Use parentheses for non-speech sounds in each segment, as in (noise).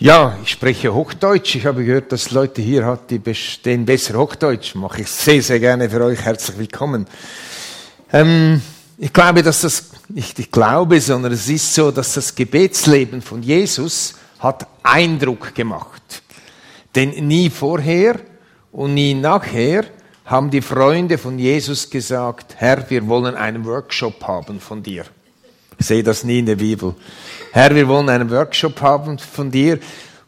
Ja, ich spreche Hochdeutsch. Ich habe gehört, dass Leute hier hat, die bestehen besser Hochdeutsch. Mache ich sehr, sehr gerne für euch. Herzlich willkommen. Ähm, ich glaube, dass das, nicht ich glaube, sondern es ist so, dass das Gebetsleben von Jesus hat Eindruck gemacht. Denn nie vorher und nie nachher haben die Freunde von Jesus gesagt, Herr, wir wollen einen Workshop haben von dir. Ich sehe das nie in der Bibel. Herr, wir wollen einen Workshop haben von dir.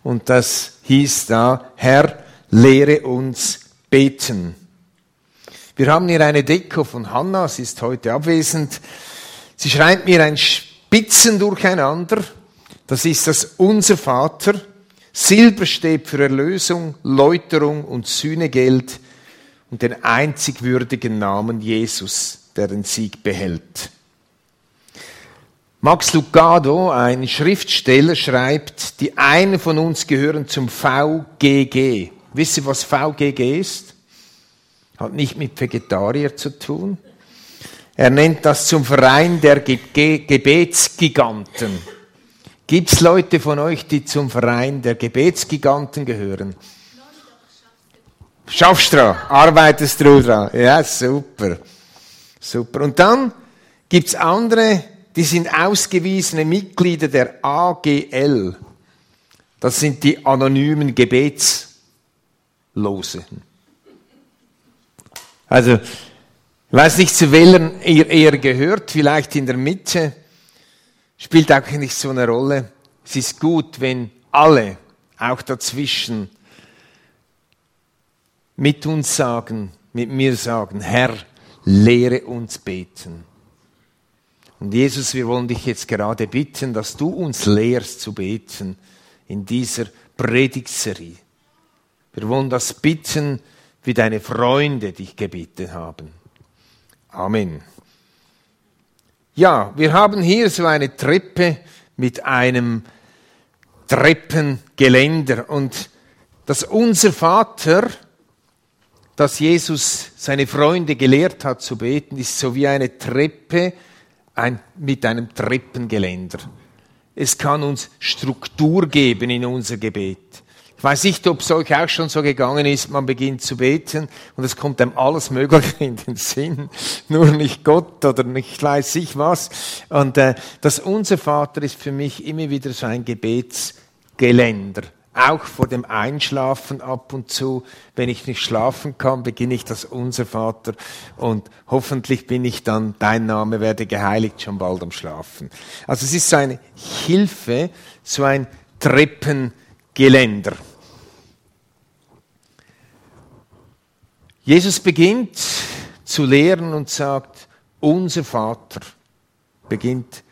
Und das hieß da, Herr, lehre uns beten. Wir haben hier eine Deko von Hannah, sie ist heute abwesend. Sie schreibt mir ein Spitzen durcheinander. Das ist das Unser Vater. Silber steht für Erlösung, Läuterung und Sühnegeld und den einzig würdigen Namen Jesus, der den Sieg behält. Max Lucado, ein Schriftsteller, schreibt, die einen von uns gehören zum VGG. Wisst ihr, was VGG ist? Hat nicht mit Vegetarier zu tun. Er nennt das zum Verein der Ge Ge Gebetsgiganten. Gibt's Leute von euch, die zum Verein der Gebetsgiganten gehören? Schaffst du Arbeitest du dran? Ja, super. Super. Und dann gibt's andere, die sind ausgewiesene Mitglieder der AGL. Das sind die anonymen Gebetslosen. Also, ich weiß nicht, zu welchen ihr eher gehört, vielleicht in der Mitte, spielt auch nicht so eine Rolle. Es ist gut, wenn alle, auch dazwischen, mit uns sagen, mit mir sagen, Herr, lehre uns beten. Und Jesus, wir wollen dich jetzt gerade bitten, dass du uns lehrst zu beten in dieser Predigtserie. Wir wollen das bitten, wie deine Freunde dich gebeten haben. Amen. Ja, wir haben hier so eine Treppe mit einem Treppengeländer und das unser Vater, das Jesus seine Freunde gelehrt hat zu beten, ist so wie eine Treppe, ein, mit einem Treppengeländer. Es kann uns Struktur geben in unser Gebet. Ich weiß nicht, ob es euch auch schon so gegangen ist, man beginnt zu beten und es kommt einem alles Mögliche in den Sinn, (laughs) nur nicht Gott oder nicht weiß ich was. Und äh, das Unser Vater ist für mich immer wieder so ein Gebetsgeländer auch vor dem Einschlafen ab und zu, wenn ich nicht schlafen kann, beginne ich das Unser Vater und hoffentlich bin ich dann, dein Name werde geheiligt, schon bald am Schlafen. Also es ist so eine Hilfe, so ein Treppengeländer. Jesus beginnt zu lehren und sagt, unser Vater beginnt,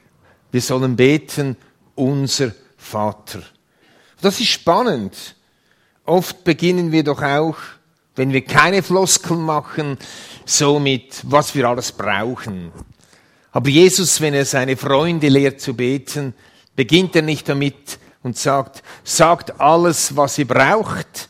wir sollen beten, unser Vater. Das ist spannend. Oft beginnen wir doch auch, wenn wir keine Floskeln machen, so mit, was wir alles brauchen. Aber Jesus, wenn er seine Freunde lehrt zu beten, beginnt er nicht damit und sagt, sagt alles, was ihr braucht,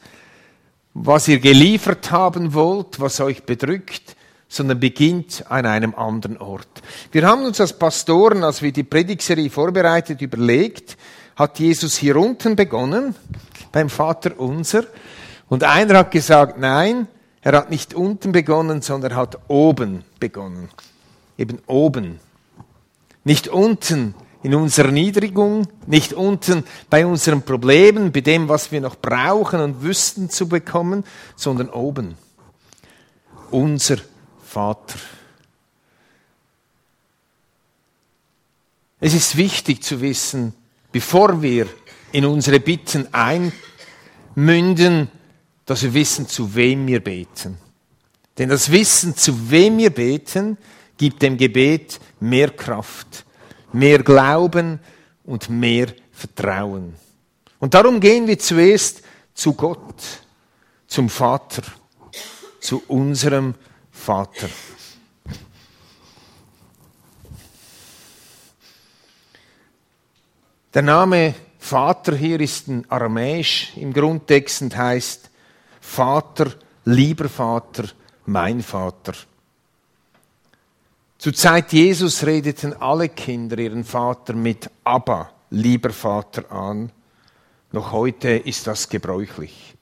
was ihr geliefert haben wollt, was euch bedrückt, sondern beginnt an einem anderen Ort. Wir haben uns als Pastoren, als wir die Predigserie vorbereitet, überlegt, hat Jesus hier unten begonnen, beim Vater unser. Und einer hat gesagt, nein, er hat nicht unten begonnen, sondern hat oben begonnen. Eben oben. Nicht unten in unserer Niedrigung, nicht unten bei unseren Problemen, bei dem, was wir noch brauchen und wüssten zu bekommen, sondern oben. Unser Vater. Es ist wichtig zu wissen, bevor wir in unsere Bitten einmünden, dass wir wissen, zu wem wir beten. Denn das Wissen, zu wem wir beten, gibt dem Gebet mehr Kraft, mehr Glauben und mehr Vertrauen. Und darum gehen wir zuerst zu Gott, zum Vater, zu unserem Vater. Der Name Vater hier ist ein aramäisch im Grundtext und heißt Vater, lieber Vater, mein Vater. Zur Zeit Jesus redeten alle Kinder ihren Vater mit Abba, lieber Vater an. Noch heute ist das gebräuchlich.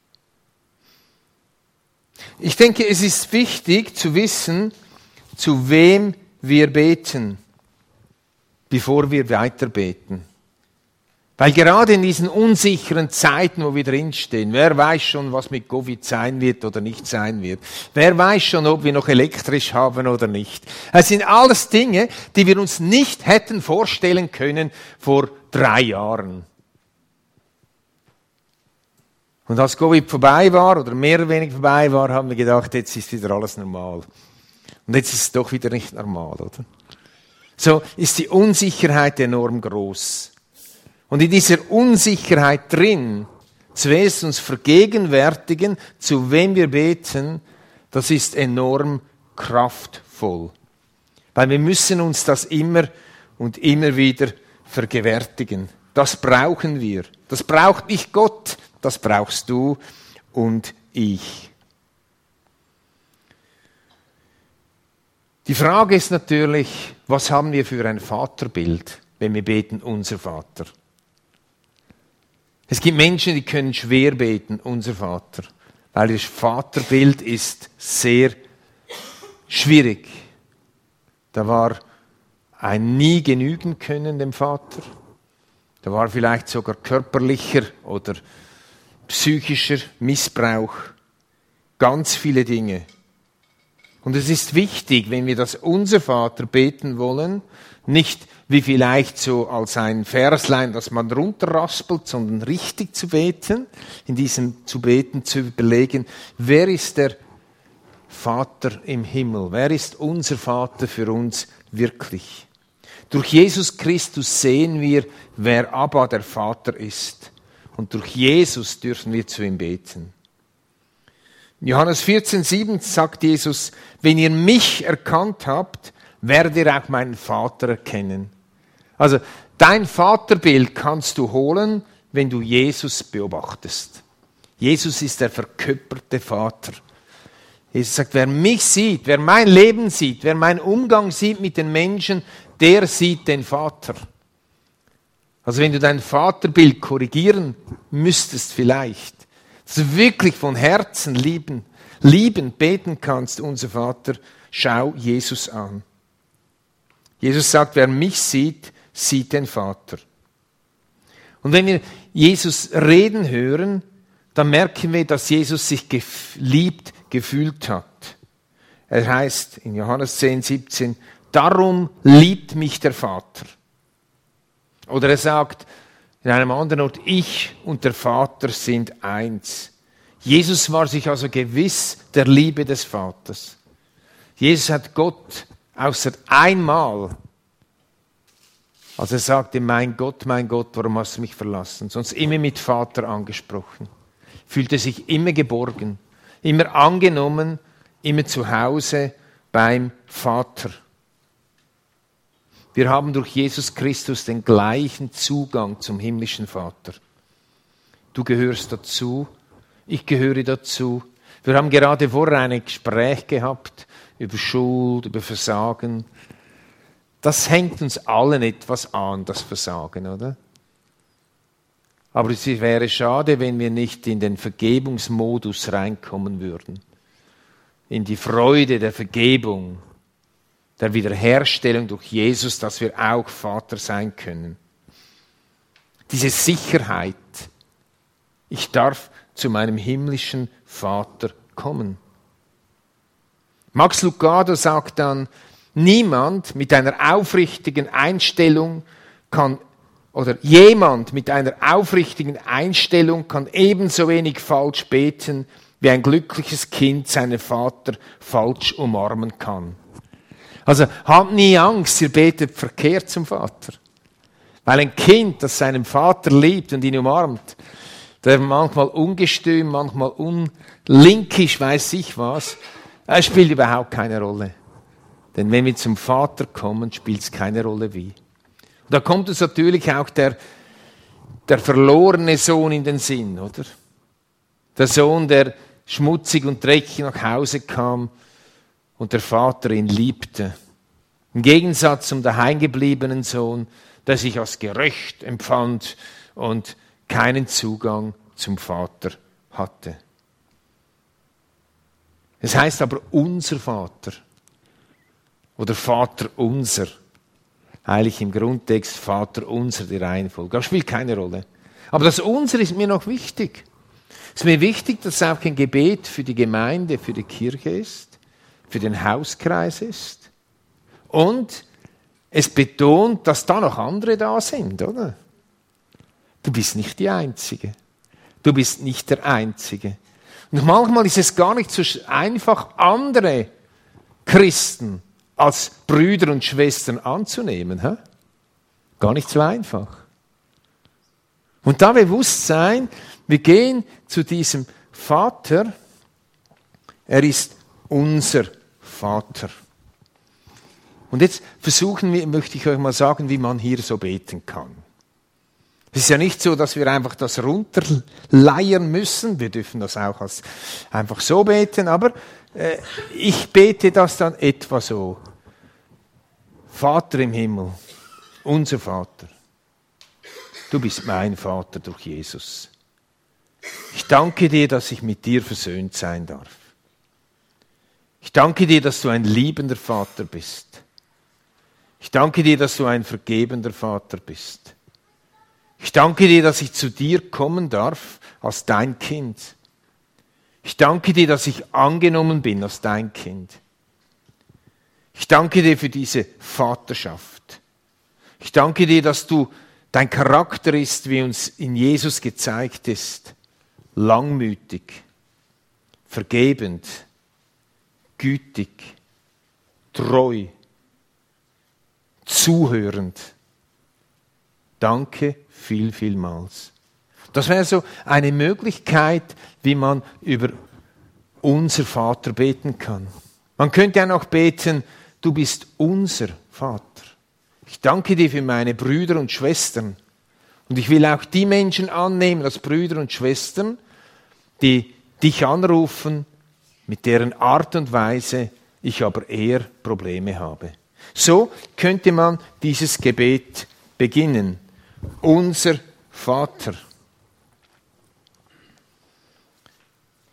Ich denke, es ist wichtig zu wissen, zu wem wir beten, bevor wir weiter beten. Weil gerade in diesen unsicheren Zeiten, wo wir drinstehen, wer weiß schon, was mit Covid sein wird oder nicht sein wird. Wer weiß schon, ob wir noch elektrisch haben oder nicht. Es sind alles Dinge, die wir uns nicht hätten vorstellen können vor drei Jahren. Und als Covid vorbei war oder mehr oder weniger vorbei war, haben wir gedacht, jetzt ist wieder alles normal. Und jetzt ist es doch wieder nicht normal, oder? So ist die Unsicherheit enorm groß. Und in dieser Unsicherheit drin, zuerst uns vergegenwärtigen, zu wem wir beten, das ist enorm kraftvoll. Weil wir müssen uns das immer und immer wieder vergewärtigen. Das brauchen wir. Das braucht nicht Gott, das brauchst du und ich. Die Frage ist natürlich, was haben wir für ein Vaterbild, wenn wir beten, unser Vater? Es gibt Menschen, die können schwer beten, unser Vater, weil das Vaterbild ist sehr schwierig. Da war ein nie genügen können dem Vater. Da war vielleicht sogar körperlicher oder psychischer Missbrauch. Ganz viele Dinge. Und es ist wichtig, wenn wir das unser Vater beten wollen, nicht wie vielleicht so als ein Verslein, das man runterraspelt, sondern richtig zu beten, in diesem zu beten zu überlegen, wer ist der Vater im Himmel? Wer ist unser Vater für uns wirklich? Durch Jesus Christus sehen wir, wer Abba der Vater ist. Und durch Jesus dürfen wir zu ihm beten. Johannes 14, 7 sagt Jesus, wenn ihr mich erkannt habt, werdet ihr auch meinen Vater erkennen. Also dein Vaterbild kannst du holen, wenn du Jesus beobachtest. Jesus ist der verkörperte Vater. Jesus sagt, wer mich sieht, wer mein Leben sieht, wer meinen Umgang sieht mit den Menschen, der sieht den Vater. Also wenn du dein Vaterbild korrigieren müsstest vielleicht, dass du wirklich von Herzen lieben, lieben, beten kannst, unser Vater, schau Jesus an. Jesus sagt, wer mich sieht, sieht den Vater. Und wenn wir Jesus reden hören, dann merken wir, dass Jesus sich geliebt gefühlt hat. Er heißt in Johannes 10, 17, darum liebt mich der Vater. Oder er sagt in einem anderen Ort, ich und der Vater sind eins. Jesus war sich also gewiss der Liebe des Vaters. Jesus hat Gott außer einmal als er sagte, mein Gott, mein Gott, warum hast du mich verlassen? Sonst immer mit Vater angesprochen. Fühlte sich immer geborgen, immer angenommen, immer zu Hause beim Vater. Wir haben durch Jesus Christus den gleichen Zugang zum himmlischen Vater. Du gehörst dazu, ich gehöre dazu. Wir haben gerade vorher ein Gespräch gehabt über Schuld, über Versagen, das hängt uns allen etwas an, das Versagen, oder? Aber es wäre schade, wenn wir nicht in den Vergebungsmodus reinkommen würden. In die Freude der Vergebung, der Wiederherstellung durch Jesus, dass wir auch Vater sein können. Diese Sicherheit, ich darf zu meinem himmlischen Vater kommen. Max Lucado sagt dann, Niemand mit einer aufrichtigen Einstellung kann oder jemand mit einer aufrichtigen Einstellung kann ebenso wenig falsch beten, wie ein glückliches Kind seinen Vater falsch umarmen kann. Also habt nie Angst, ihr betet verkehrt zum Vater. Weil ein Kind, das seinen Vater liebt und ihn umarmt, der manchmal ungestüm, manchmal unlinkisch, weiß ich was, er spielt überhaupt keine Rolle. Denn wenn wir zum Vater kommen, spielt es keine Rolle wie. Und da kommt uns natürlich auch der, der verlorene Sohn in den Sinn, oder? Der Sohn, der schmutzig und dreckig nach Hause kam und der Vater ihn liebte. Im Gegensatz zum daheimgebliebenen Sohn, der sich als gerecht empfand und keinen Zugang zum Vater hatte. Es heißt aber unser Vater oder Vater unser. Heilig im Grundtext Vater unser, die Reihenfolge. Das spielt keine Rolle. Aber das unser ist mir noch wichtig. Es ist mir wichtig, dass es auch ein Gebet für die Gemeinde, für die Kirche ist, für den Hauskreis ist. Und es betont, dass da noch andere da sind, oder? Du bist nicht die Einzige. Du bist nicht der Einzige. Und manchmal ist es gar nicht so einfach, andere Christen als Brüder und Schwestern anzunehmen. Hä? Gar nicht so einfach. Und da bewusst sein, wir gehen zu diesem Vater, er ist unser Vater. Und jetzt versuchen wir, möchte ich euch mal sagen, wie man hier so beten kann. Es ist ja nicht so, dass wir einfach das runterleiern müssen. Wir dürfen das auch als einfach so beten, aber äh, ich bete das dann etwa so. Vater im Himmel, unser Vater, du bist mein Vater durch Jesus. Ich danke dir, dass ich mit dir versöhnt sein darf. Ich danke dir, dass du ein liebender Vater bist. Ich danke dir, dass du ein vergebender Vater bist. Ich danke dir, dass ich zu dir kommen darf als dein Kind. Ich danke dir, dass ich angenommen bin als dein Kind. Ich danke dir für diese Vaterschaft. Ich danke dir, dass du dein Charakter ist, wie uns in Jesus gezeigt ist, langmütig, vergebend, gütig, treu, zuhörend. Danke viel, vielmals. Das wäre so eine Möglichkeit, wie man über unser Vater beten kann. Man könnte ja noch beten, du bist unser Vater. Ich danke dir für meine Brüder und Schwestern. Und ich will auch die Menschen annehmen als Brüder und Schwestern, die dich anrufen, mit deren Art und Weise ich aber eher Probleme habe. So könnte man dieses Gebet beginnen unser Vater.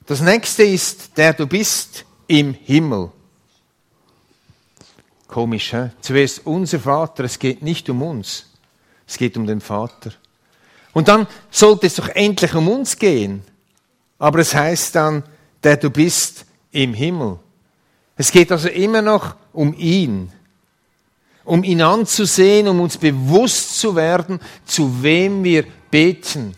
Das nächste ist, der du bist im Himmel. Komisch, hä? Zuerst unser Vater, es geht nicht um uns, es geht um den Vater. Und dann sollte es doch endlich um uns gehen. Aber es heißt dann, der du bist im Himmel. Es geht also immer noch um ihn um ihn anzusehen, um uns bewusst zu werden, zu wem wir beten.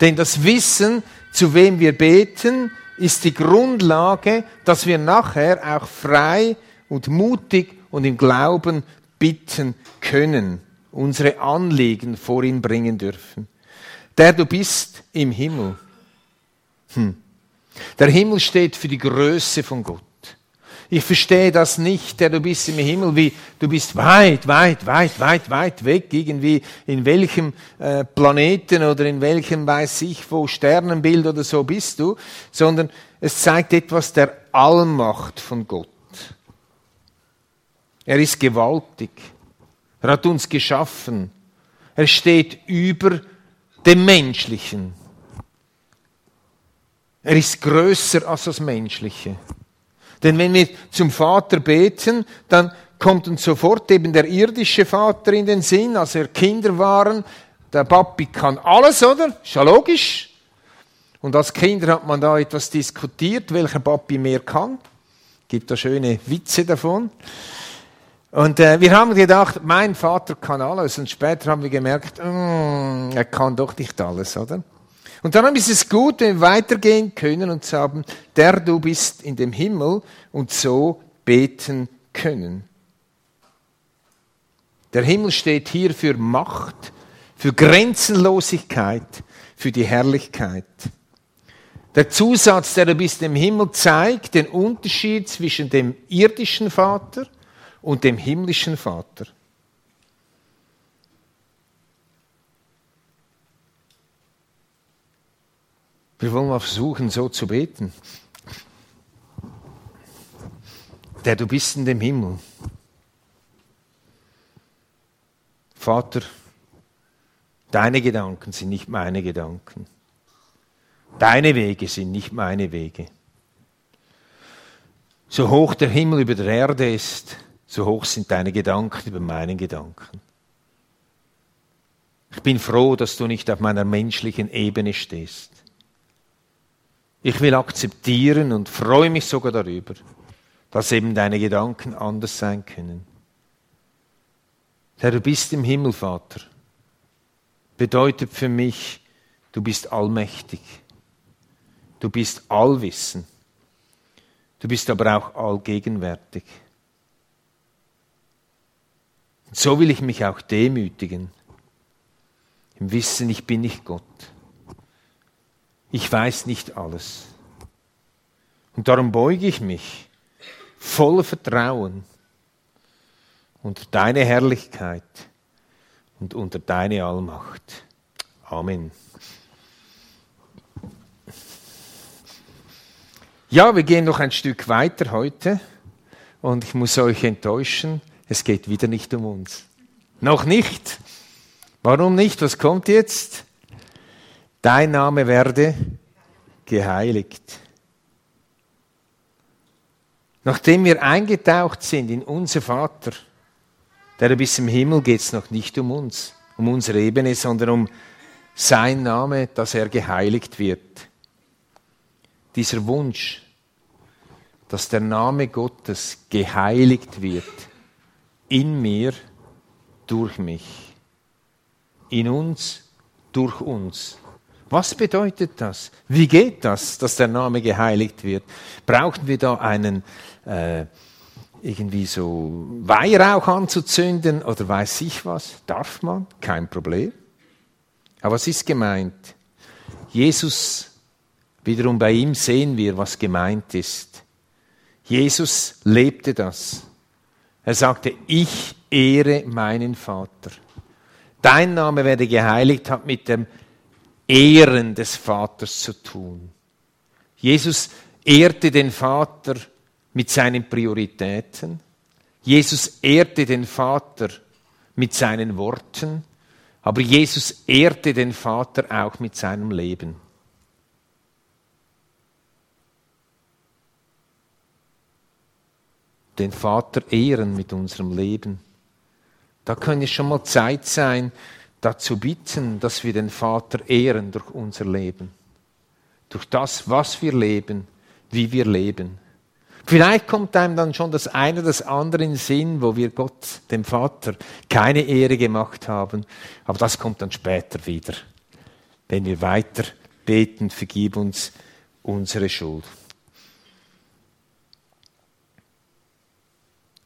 Denn das Wissen, zu wem wir beten, ist die Grundlage, dass wir nachher auch frei und mutig und im Glauben bitten können, unsere Anliegen vor ihn bringen dürfen. Der du bist im Himmel. Hm. Der Himmel steht für die Größe von Gott. Ich verstehe das nicht, der du bist im Himmel, wie du bist weit, weit, weit, weit, weit weg, irgendwie in welchem äh, Planeten oder in welchem, weiß ich wo, Sternenbild oder so bist du, sondern es zeigt etwas der Allmacht von Gott. Er ist gewaltig. Er hat uns geschaffen. Er steht über dem Menschlichen. Er ist größer als das Menschliche. Denn wenn wir zum Vater beten, dann kommt uns sofort eben der irdische Vater in den Sinn, als wir Kinder waren. Der Papi kann alles, oder? Ist ja logisch. Und als Kinder hat man da etwas diskutiert, welcher Papi mehr kann. Gibt da schöne Witze davon. Und äh, wir haben gedacht, mein Vater kann alles. Und später haben wir gemerkt, mm, er kann doch nicht alles, oder? Und darum ist es gut, wenn wir weitergehen können und sagen, der du bist in dem Himmel und so beten können. Der Himmel steht hier für Macht, für Grenzenlosigkeit, für die Herrlichkeit. Der Zusatz, der du bist im Himmel, zeigt den Unterschied zwischen dem irdischen Vater und dem himmlischen Vater. Wir wollen mal versuchen, so zu beten. Der du bist in dem Himmel. Vater, Deine Gedanken sind nicht meine Gedanken. Deine Wege sind nicht meine Wege. So hoch der Himmel über der Erde ist, so hoch sind deine Gedanken über meinen Gedanken. Ich bin froh, dass du nicht auf meiner menschlichen Ebene stehst. Ich will akzeptieren und freue mich sogar darüber, dass eben deine Gedanken anders sein können. Herr, du bist im Himmel, Vater. Bedeutet für mich, du bist allmächtig. Du bist allwissend. Du bist aber auch allgegenwärtig. Und so will ich mich auch demütigen, im Wissen, ich bin nicht Gott. Ich weiß nicht alles. Und darum beuge ich mich voller Vertrauen unter deine Herrlichkeit und unter deine Allmacht. Amen. Ja, wir gehen noch ein Stück weiter heute und ich muss euch enttäuschen, es geht wieder nicht um uns. Noch nicht. Warum nicht? Was kommt jetzt? Dein Name werde geheiligt. Nachdem wir eingetaucht sind in unser Vater, der bis im Himmel geht es noch nicht um uns, um unsere Ebene, sondern um sein Name, dass er geheiligt wird. Dieser Wunsch, dass der Name Gottes geheiligt wird, in mir, durch mich, in uns, durch uns. Was bedeutet das? Wie geht das, dass der Name geheiligt wird? Brauchen wir da einen äh, irgendwie so Weihrauch anzuzünden oder weiß ich was? Darf man? Kein Problem. Aber was ist gemeint? Jesus, wiederum bei ihm sehen wir, was gemeint ist. Jesus lebte das. Er sagte, ich ehre meinen Vater. Dein Name werde geheiligt, hat mit dem Ehren des Vaters zu tun. Jesus ehrte den Vater mit seinen Prioritäten. Jesus ehrte den Vater mit seinen Worten, aber Jesus ehrte den Vater auch mit seinem Leben. Den Vater ehren mit unserem Leben. Da könnte es schon mal Zeit sein, dazu bitten, dass wir den Vater ehren durch unser Leben. Durch das, was wir leben, wie wir leben. Vielleicht kommt einem dann schon das eine oder das andere in Sinn, wo wir Gott, dem Vater, keine Ehre gemacht haben. Aber das kommt dann später wieder. Wenn wir weiter beten, vergib uns unsere Schuld.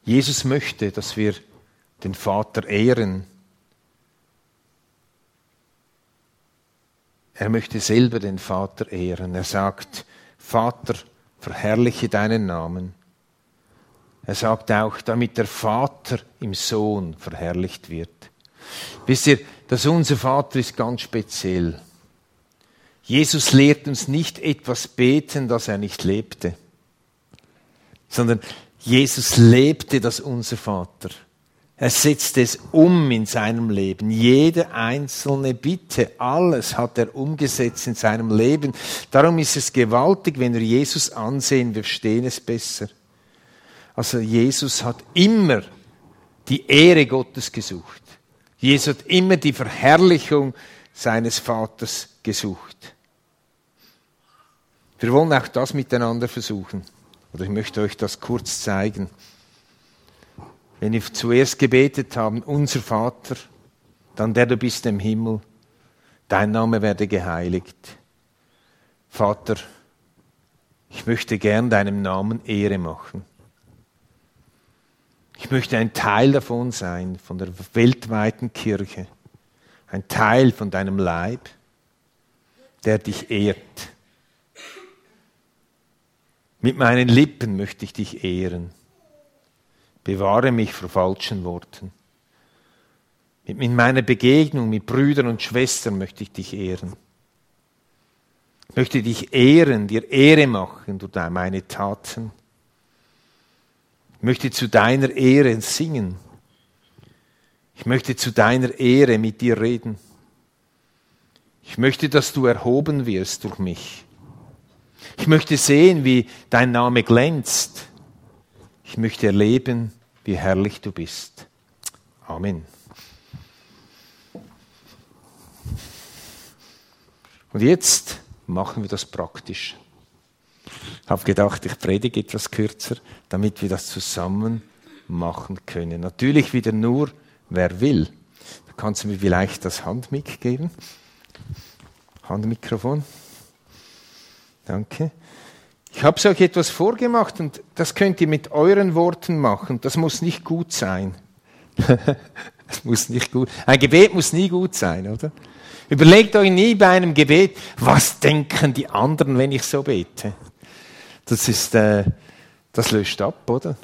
Jesus möchte, dass wir den Vater ehren. Er möchte selber den Vater ehren. Er sagt, Vater, verherrliche deinen Namen. Er sagt auch, damit der Vater im Sohn verherrlicht wird. Wisst ihr, dass unser Vater ist ganz speziell. Jesus lehrt uns nicht etwas beten, das er nicht lebte, sondern Jesus lebte das unser Vater. Er setzt es um in seinem Leben. Jede einzelne Bitte, alles hat er umgesetzt in seinem Leben. Darum ist es gewaltig, wenn wir Jesus ansehen, wir verstehen es besser. Also Jesus hat immer die Ehre Gottes gesucht. Jesus hat immer die Verherrlichung seines Vaters gesucht. Wir wollen auch das miteinander versuchen. Oder ich möchte euch das kurz zeigen. Wenn wir zuerst gebetet haben, unser Vater, dann der du bist im Himmel, dein Name werde geheiligt. Vater, ich möchte gern deinem Namen Ehre machen. Ich möchte ein Teil davon sein, von der weltweiten Kirche, ein Teil von deinem Leib, der dich ehrt. Mit meinen Lippen möchte ich dich ehren. Bewahre mich vor falschen Worten. Mit meiner Begegnung mit Brüdern und Schwestern möchte ich dich ehren. Ich möchte dich ehren, dir Ehre machen durch meine Taten. Ich möchte zu deiner Ehre singen. Ich möchte zu deiner Ehre mit dir reden. Ich möchte, dass du erhoben wirst durch mich. Ich möchte sehen, wie dein Name glänzt. Ich möchte erleben, wie herrlich du bist. Amen. Und jetzt machen wir das praktisch. Ich habe gedacht, ich predige etwas kürzer, damit wir das zusammen machen können. Natürlich wieder nur, wer will. Da kannst du mir vielleicht das Handmic geben. Handmikrofon. Danke. Ich habe euch etwas vorgemacht und das könnt ihr mit euren Worten machen. Das muss nicht gut sein. (laughs) das muss nicht gut. Ein Gebet muss nie gut sein, oder? Überlegt euch nie bei einem Gebet, was denken die anderen, wenn ich so bete. Das ist, äh, das löscht ab, oder?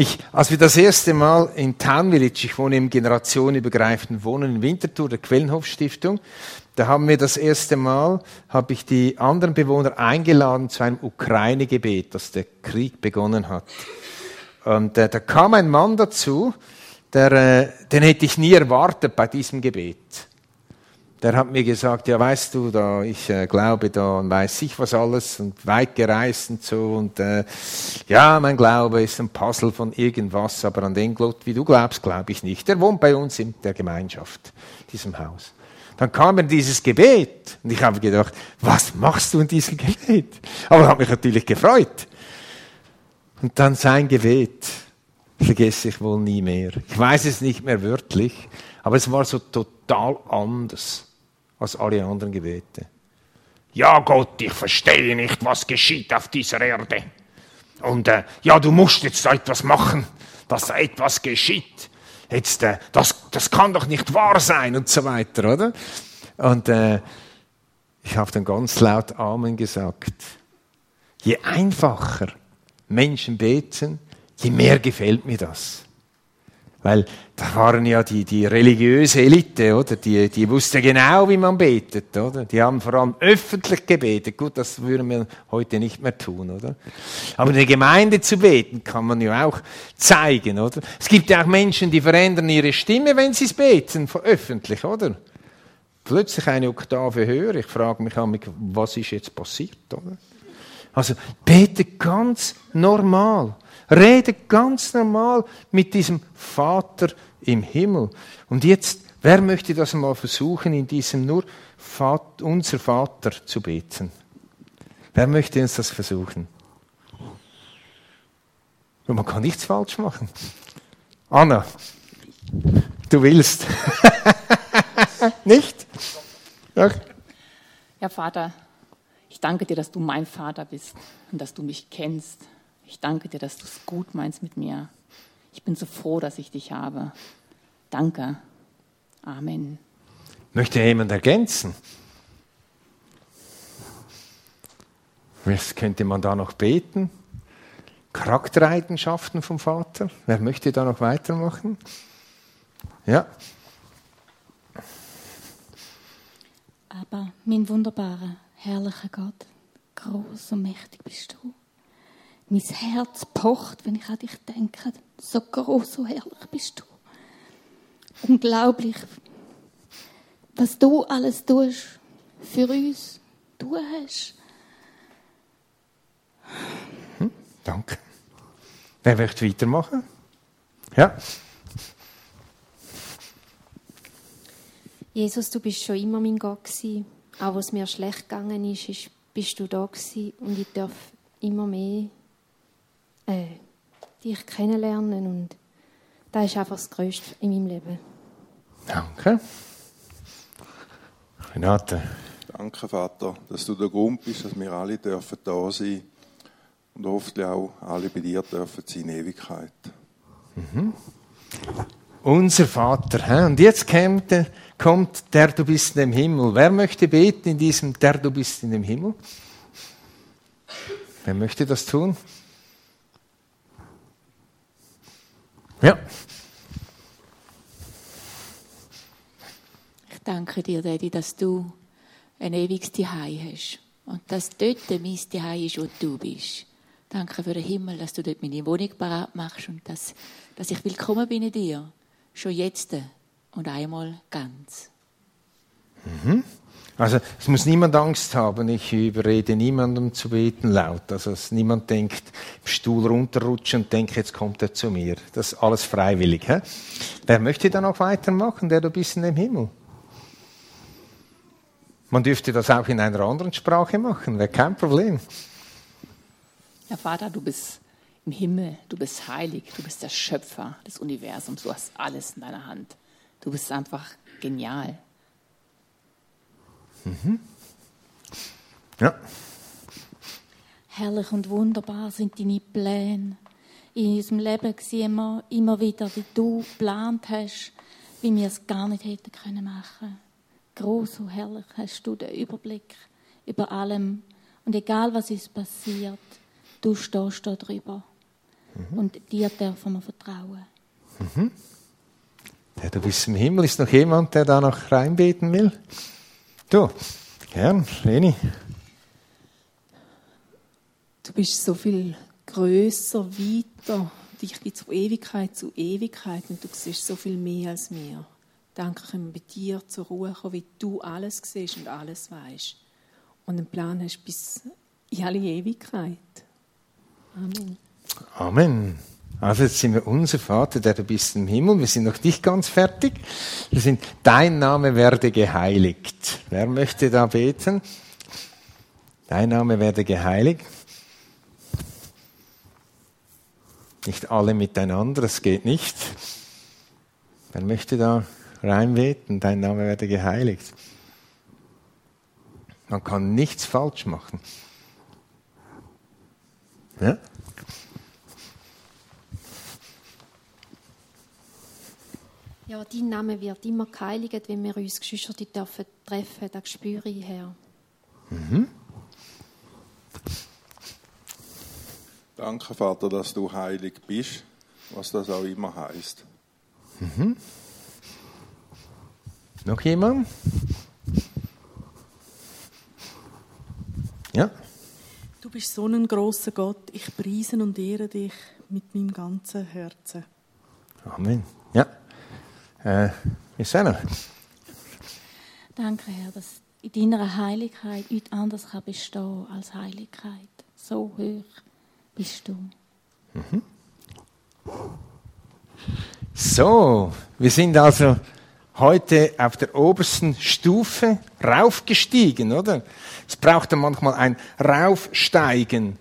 Ich, als wir das erste Mal in Town Village, ich wohne im generationenübergreifenden Wohnen in Winterthur, der Quellenhof Stiftung, da haben wir das erste Mal, habe ich die anderen Bewohner eingeladen zu einem Ukraine-Gebet, das der Krieg begonnen hat. Und äh, da kam ein Mann dazu, der, äh, den hätte ich nie erwartet bei diesem Gebet der hat mir gesagt, ja weißt du, da ich äh, glaube da und weiß ich was alles und weit gereist und so und äh, ja, mein Glaube ist ein Puzzle von irgendwas, aber an den Gott, wie du glaubst, glaube ich nicht. Der wohnt bei uns in der Gemeinschaft, diesem Haus. Dann kam mir dieses Gebet und ich habe gedacht, was machst du in diesem Gebet? Aber hat mich natürlich gefreut. Und dann sein Gebet vergesse ich wohl nie mehr. Ich weiß es nicht mehr wörtlich, aber es war so total anders als alle anderen Gebete. Ja Gott, ich verstehe nicht, was geschieht auf dieser Erde. Und äh, ja, du musst jetzt etwas machen, dass da etwas geschieht. Jetzt, äh, das, das kann doch nicht wahr sein und so weiter, oder? Und äh, ich habe dann ganz laut Amen gesagt. Je einfacher Menschen beten, je mehr gefällt mir das. Weil da waren ja die, die religiöse Elite, oder? Die, die wusste genau, wie man betet, oder? Die haben vor allem öffentlich gebetet. Gut, das würden wir heute nicht mehr tun, oder? Aber in der Gemeinde zu beten kann man ja auch zeigen, oder? Es gibt ja auch Menschen, die verändern ihre Stimme, wenn sie es beten, öffentlich, oder? Plötzlich eine Oktave höher. Ich frage mich, was ist jetzt passiert, oder? Also, bete ganz normal. Rede ganz normal mit diesem Vater im Himmel. Und jetzt, wer möchte das mal versuchen, in diesem nur Vater, unser Vater zu beten? Wer möchte uns das versuchen? Man kann nichts falsch machen. Anna, du willst. (laughs) Nicht? Doch. Ja, Vater, ich danke dir, dass du mein Vater bist und dass du mich kennst ich danke dir, dass du es gut meinst mit mir. Ich bin so froh, dass ich dich habe. Danke. Amen. Möchte jemand ergänzen? Was könnte man da noch beten? Charaktereigenschaften vom Vater? Wer möchte da noch weitermachen? Ja. Aber mein wunderbarer, herrlicher Gott, groß und mächtig bist du. Mein Herz pocht, wenn ich an dich denke. So groß, so herrlich bist du. Unglaublich, was du alles tust für uns, du hast. Hm, danke. Wer möchte weitermachen? Ja. Jesus, du bist schon immer mein Gott gewesen. Auch was mir schlecht gegangen ist, bist du da gewesen und ich darf immer mehr äh, dich kennenlernen und das ist einfach das Größte in meinem Leben. Danke. Renate. Danke, Vater, dass du der Grund bist, dass wir alle dürfen da sein und hoffentlich auch alle bei dir dürfen sein in Ewigkeit. Mhm. Unser Vater. He? Und jetzt kommt der, kommt der, du bist in dem Himmel. Wer möchte beten in diesem, der, du bist in dem Himmel? Wer möchte das tun? Ja. Ich danke dir, Daddy, dass du ein ewiges Zuhause hast. Und dass dort mein Zuhause ist, wo du bist. Danke für den Himmel, dass du dort meine Wohnung bereit machst und dass, dass ich willkommen bin in dir. Schon jetzt und einmal ganz. Mhm. Also es muss niemand Angst haben, ich überrede niemandem zu beten laut. Also dass niemand denkt, im Stuhl runterrutschen und denkt, jetzt kommt er zu mir. Das ist alles freiwillig. He? Wer möchte dann auch weitermachen, der du bist in dem Himmel? Man dürfte das auch in einer anderen Sprache machen, wäre kein Problem. Ja, Vater, du bist im Himmel, du bist heilig, du bist der Schöpfer des Universums, du hast alles in deiner Hand. Du bist einfach genial. Mhm. Ja. Herrlich und wunderbar sind deine Pläne. In unserem Leben sehen wir immer wieder, wie du geplant hast, wie wir es gar nicht hätten können machen. Groß und herrlich hast du den Überblick über allem. Und egal was uns passiert, du stehst da drüber. Mhm. Und dir dürfen wir vertrauen. Mhm. Ja, du bist im Himmel. Ist noch jemand, der da noch reinbeten will? Du, gern, Leni. Du bist so viel größer, weiter. Dich gibt es von Ewigkeit zu Ewigkeit und du siehst so viel mehr als mir. Danke, können wir bei dir zur Ruhe kommen, wie du alles siehst und alles weißt. Und einen Plan hast bis in alle Ewigkeit. Amen. Amen. Also jetzt sind wir unser Vater, der du bist im Himmel. Wir sind noch nicht ganz fertig. Wir sind, dein Name werde geheiligt. Wer möchte da beten? Dein Name werde geheiligt. Nicht alle miteinander, das geht nicht. Wer möchte da reinbeten? Dein Name werde geheiligt. Man kann nichts falsch machen. Ja? Ja, dein Name wird immer geheiligt, wenn wir uns Geschwister dürfen treffen. Das spüre ich, Herr. Mhm. Danke, Vater, dass du heilig bist, was das auch immer heißt. Mhm. Noch jemand? Ja? Du bist so ein großer Gott. Ich preise und ehre dich mit meinem ganzen Herzen. Amen. Ja. Äh. Danke, Herr, dass in deiner Heiligkeit nichts anderes kann bestehen als Heiligkeit. So hoch bist du. Mhm. So, wir sind also heute auf der obersten Stufe raufgestiegen, oder? Es braucht dann manchmal ein Raufsteigen.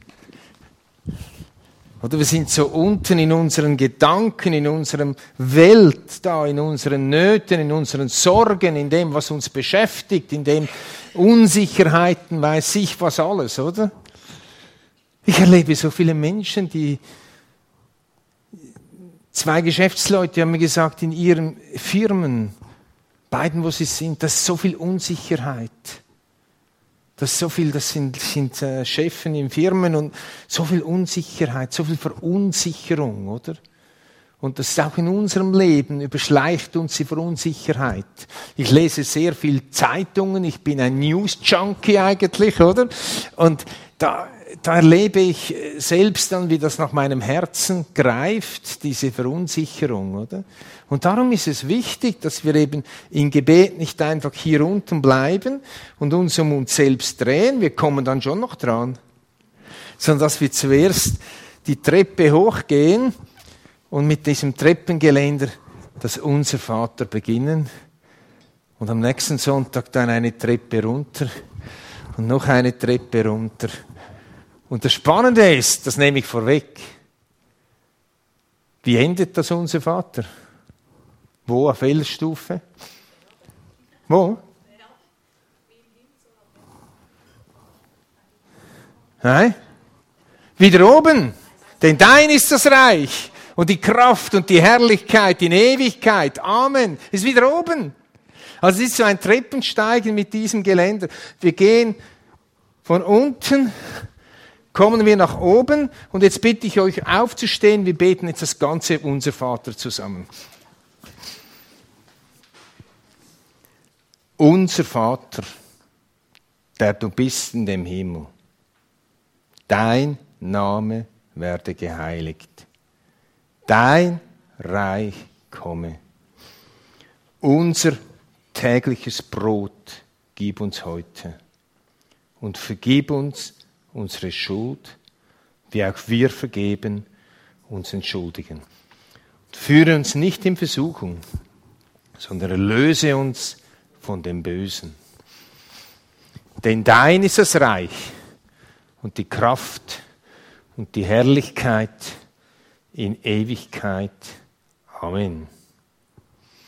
Oder wir sind so unten in unseren Gedanken, in unserem Welt da, in unseren Nöten, in unseren Sorgen, in dem, was uns beschäftigt, in dem Unsicherheiten, weiß ich was alles, oder? Ich erlebe so viele Menschen, die zwei Geschäftsleute haben mir gesagt, in ihren Firmen, beiden, wo sie sind, da ist so viel Unsicherheit. Das ist so viel, das sind, sind äh, Chefen in Firmen und so viel Unsicherheit, so viel Verunsicherung, oder? Und das ist auch in unserem Leben, überschleicht uns die Verunsicherheit. Ich lese sehr viel Zeitungen, ich bin ein News-Junkie eigentlich, oder? Und da, da erlebe ich selbst dann, wie das nach meinem Herzen greift, diese Verunsicherung, oder? Und darum ist es wichtig, dass wir eben im Gebet nicht einfach hier unten bleiben und uns um uns selbst drehen, wir kommen dann schon noch dran, sondern dass wir zuerst die Treppe hochgehen und mit diesem Treppengeländer das Unser Vater beginnen und am nächsten Sonntag dann eine Treppe runter und noch eine Treppe runter. Und das Spannende ist, das nehme ich vorweg, wie endet das Unser Vater? Wo? Auf welcher Stufe? Wo? Nein? Wieder oben. Denn dein ist das Reich und die Kraft und die Herrlichkeit in Ewigkeit. Amen. Ist wieder oben. Also es ist so ein Treppensteigen mit diesem Geländer. Wir gehen von unten, kommen wir nach oben und jetzt bitte ich euch aufzustehen. Wir beten jetzt das ganze Unser Vater zusammen. Unser Vater, der du bist in dem Himmel, dein Name werde geheiligt, dein Reich komme, unser tägliches Brot gib uns heute und vergib uns unsere Schuld, wie auch wir vergeben unseren Schuldigen. Und führe uns nicht in Versuchung, sondern erlöse uns von dem Bösen. Denn dein ist das Reich und die Kraft und die Herrlichkeit in Ewigkeit. Amen.